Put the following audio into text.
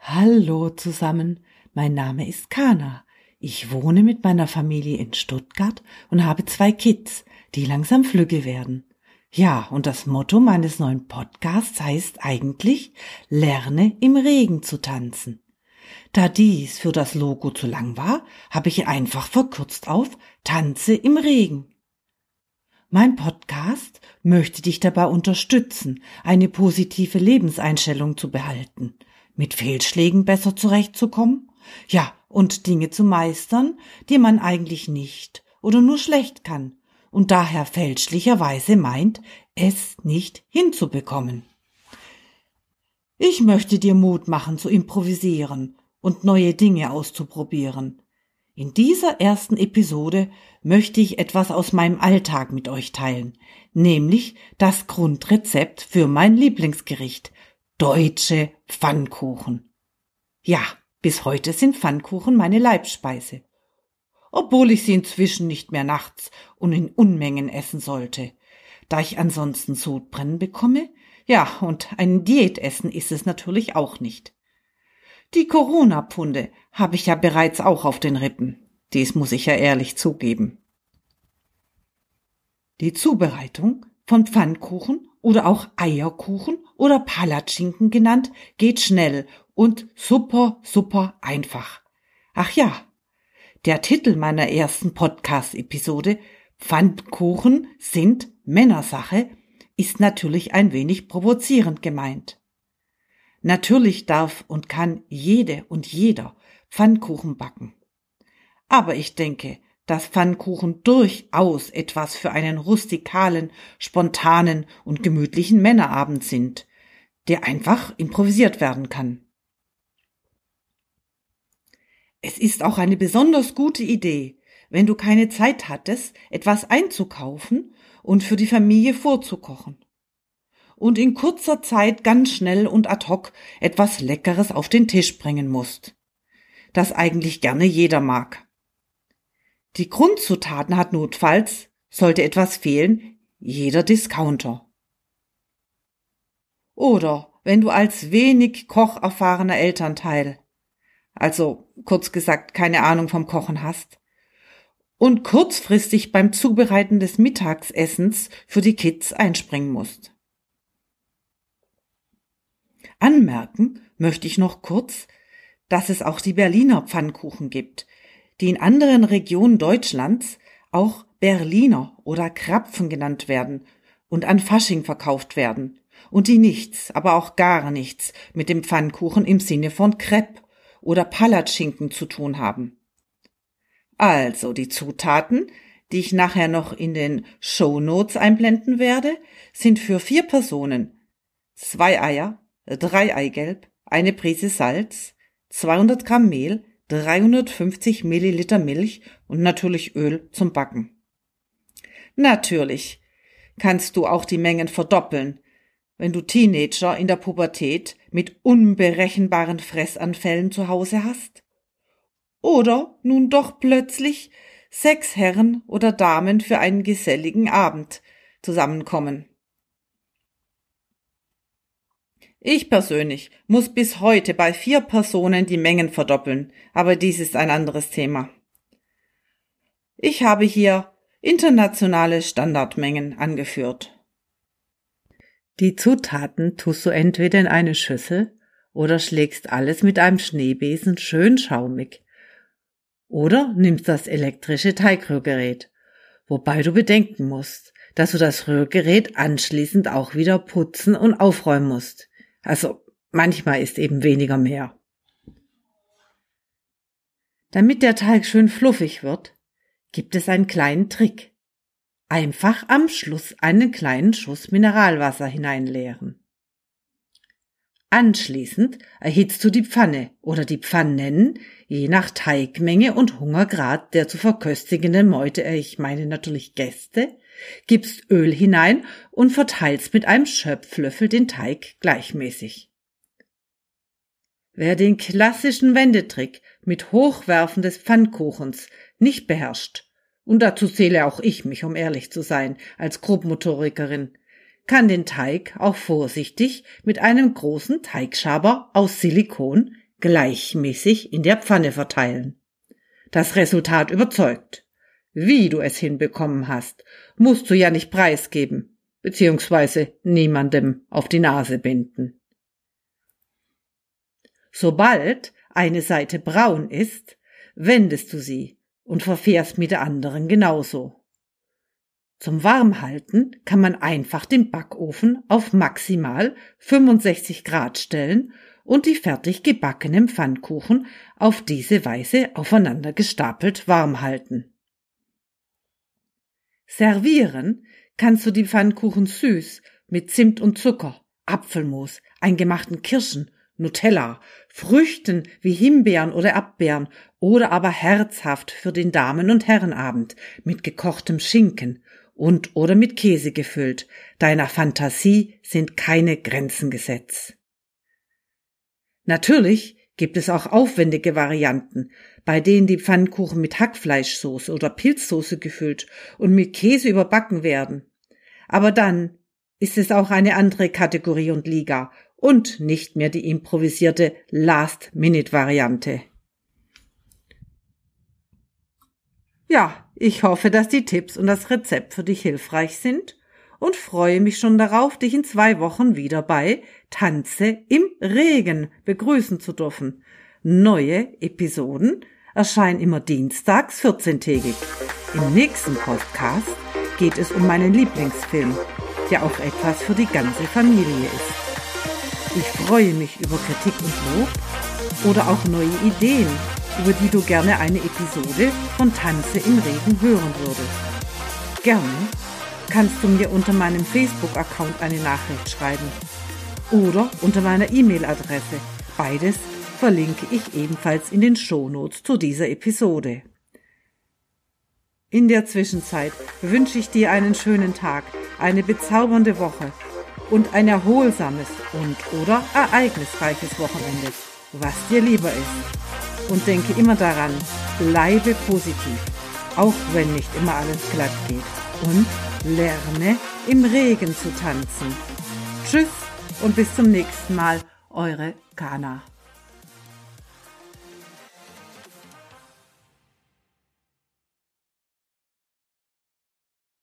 Hallo zusammen, mein Name ist Kana. Ich wohne mit meiner Familie in Stuttgart und habe zwei Kids, die langsam flügge werden. Ja, und das Motto meines neuen Podcasts heißt eigentlich Lerne im Regen zu tanzen. Da dies für das Logo zu lang war, habe ich einfach verkürzt auf Tanze im Regen. Mein Podcast möchte dich dabei unterstützen, eine positive Lebenseinstellung zu behalten mit Fehlschlägen besser zurechtzukommen? Ja, und Dinge zu meistern, die man eigentlich nicht oder nur schlecht kann und daher fälschlicherweise meint, es nicht hinzubekommen. Ich möchte dir Mut machen zu improvisieren und neue Dinge auszuprobieren. In dieser ersten Episode möchte ich etwas aus meinem Alltag mit euch teilen, nämlich das Grundrezept für mein Lieblingsgericht, deutsche Pfannkuchen. Ja, bis heute sind Pfannkuchen meine Leibspeise. Obwohl ich sie inzwischen nicht mehr nachts und in Unmengen essen sollte, da ich ansonsten Sodbrennen bekomme. Ja, und ein Diätessen ist es natürlich auch nicht. Die Corona-Punde habe ich ja bereits auch auf den Rippen. Dies muss ich ja ehrlich zugeben. Die Zubereitung von Pfannkuchen oder auch Eierkuchen oder Palatschinken genannt, geht schnell und super, super einfach. Ach ja, der Titel meiner ersten Podcast-Episode Pfannkuchen sind Männersache ist natürlich ein wenig provozierend gemeint. Natürlich darf und kann jede und jeder Pfannkuchen backen. Aber ich denke, dass Pfannkuchen durchaus etwas für einen rustikalen, spontanen und gemütlichen Männerabend sind, der einfach improvisiert werden kann. Es ist auch eine besonders gute Idee, wenn du keine Zeit hattest, etwas einzukaufen und für die Familie vorzukochen. Und in kurzer Zeit ganz schnell und ad hoc etwas Leckeres auf den Tisch bringen musst. Das eigentlich gerne jeder mag. Die Grundzutaten hat notfalls, sollte etwas fehlen, jeder Discounter. Oder wenn du als wenig kocherfahrener Elternteil, also kurz gesagt keine Ahnung vom Kochen hast, und kurzfristig beim Zubereiten des Mittagsessens für die Kids einspringen musst. Anmerken möchte ich noch kurz, dass es auch die Berliner Pfannkuchen gibt, die in anderen Regionen Deutschlands auch Berliner oder Krapfen genannt werden und an Fasching verkauft werden und die nichts, aber auch gar nichts mit dem Pfannkuchen im Sinne von Crepe oder Palatschinken zu tun haben. Also die Zutaten, die ich nachher noch in den Show Notes einblenden werde, sind für vier Personen zwei Eier, drei Eigelb, eine Prise Salz, 200 Gramm Mehl, 350 Milliliter Milch und natürlich Öl zum Backen. Natürlich kannst du auch die Mengen verdoppeln, wenn du Teenager in der Pubertät mit unberechenbaren Fressanfällen zu Hause hast. Oder nun doch plötzlich sechs Herren oder Damen für einen geselligen Abend zusammenkommen. Ich persönlich muss bis heute bei vier Personen die Mengen verdoppeln, aber dies ist ein anderes Thema. Ich habe hier internationale Standardmengen angeführt. Die Zutaten tust du entweder in eine Schüssel oder schlägst alles mit einem Schneebesen schön schaumig. Oder nimmst das elektrische Teigrührgerät, wobei du bedenken musst, dass du das Rührgerät anschließend auch wieder putzen und aufräumen musst. Also manchmal ist eben weniger mehr. Damit der Teig schön fluffig wird, gibt es einen kleinen Trick. Einfach am Schluss einen kleinen Schuss Mineralwasser hineinleeren. Anschließend erhitzt du die Pfanne oder die Pfannen, je nach Teigmenge und Hungergrad der zu verköstigenden Meute, ich meine natürlich Gäste, gibst Öl hinein und verteilst mit einem Schöpflöffel den Teig gleichmäßig. Wer den klassischen Wendetrick mit Hochwerfen des Pfannkuchens nicht beherrscht und dazu zähle auch ich mich, um ehrlich zu sein, als Grobmotorikerin, kann den Teig auch vorsichtig mit einem großen Teigschaber aus Silikon gleichmäßig in der Pfanne verteilen. Das Resultat überzeugt. Wie du es hinbekommen hast, musst du ja nicht preisgeben, beziehungsweise niemandem auf die Nase binden. Sobald eine Seite braun ist, wendest du sie und verfährst mit der anderen genauso. Zum Warmhalten kann man einfach den Backofen auf maximal 65 Grad stellen und die fertig gebackenen Pfannkuchen auf diese Weise aufeinander gestapelt warm halten. Servieren kannst du die Pfannkuchen süß mit Zimt und Zucker, Apfelmus, eingemachten Kirschen, Nutella, Früchten wie Himbeeren oder Erdbeeren oder aber herzhaft für den Damen- und Herrenabend mit gekochtem Schinken und oder mit Käse gefüllt. Deiner Fantasie sind keine Grenzen gesetzt. Natürlich gibt es auch aufwendige Varianten, bei denen die Pfannkuchen mit Hackfleischsoße oder Pilzsoße gefüllt und mit Käse überbacken werden. Aber dann ist es auch eine andere Kategorie und Liga und nicht mehr die improvisierte Last-Minute-Variante. Ja, ich hoffe, dass die Tipps und das Rezept für dich hilfreich sind und freue mich schon darauf, dich in zwei Wochen wieder bei Tanze im Regen begrüßen zu dürfen. Neue Episoden erscheinen immer dienstags 14-tägig. Im nächsten Podcast geht es um meinen Lieblingsfilm, der auch etwas für die ganze Familie ist. Ich freue mich über Kritik und Lob oder auch neue Ideen über die du gerne eine Episode von Tanze im Regen hören würdest. Gerne kannst du mir unter meinem Facebook-Account eine Nachricht schreiben oder unter meiner E-Mail-Adresse. Beides verlinke ich ebenfalls in den Shownotes zu dieser Episode. In der Zwischenzeit wünsche ich dir einen schönen Tag, eine bezaubernde Woche und ein erholsames und oder ereignisreiches Wochenende, was dir lieber ist und denke immer daran, bleibe positiv, auch wenn nicht immer alles glatt geht. Und lerne im Regen zu tanzen. Tschüss und bis zum nächsten Mal, eure Kana.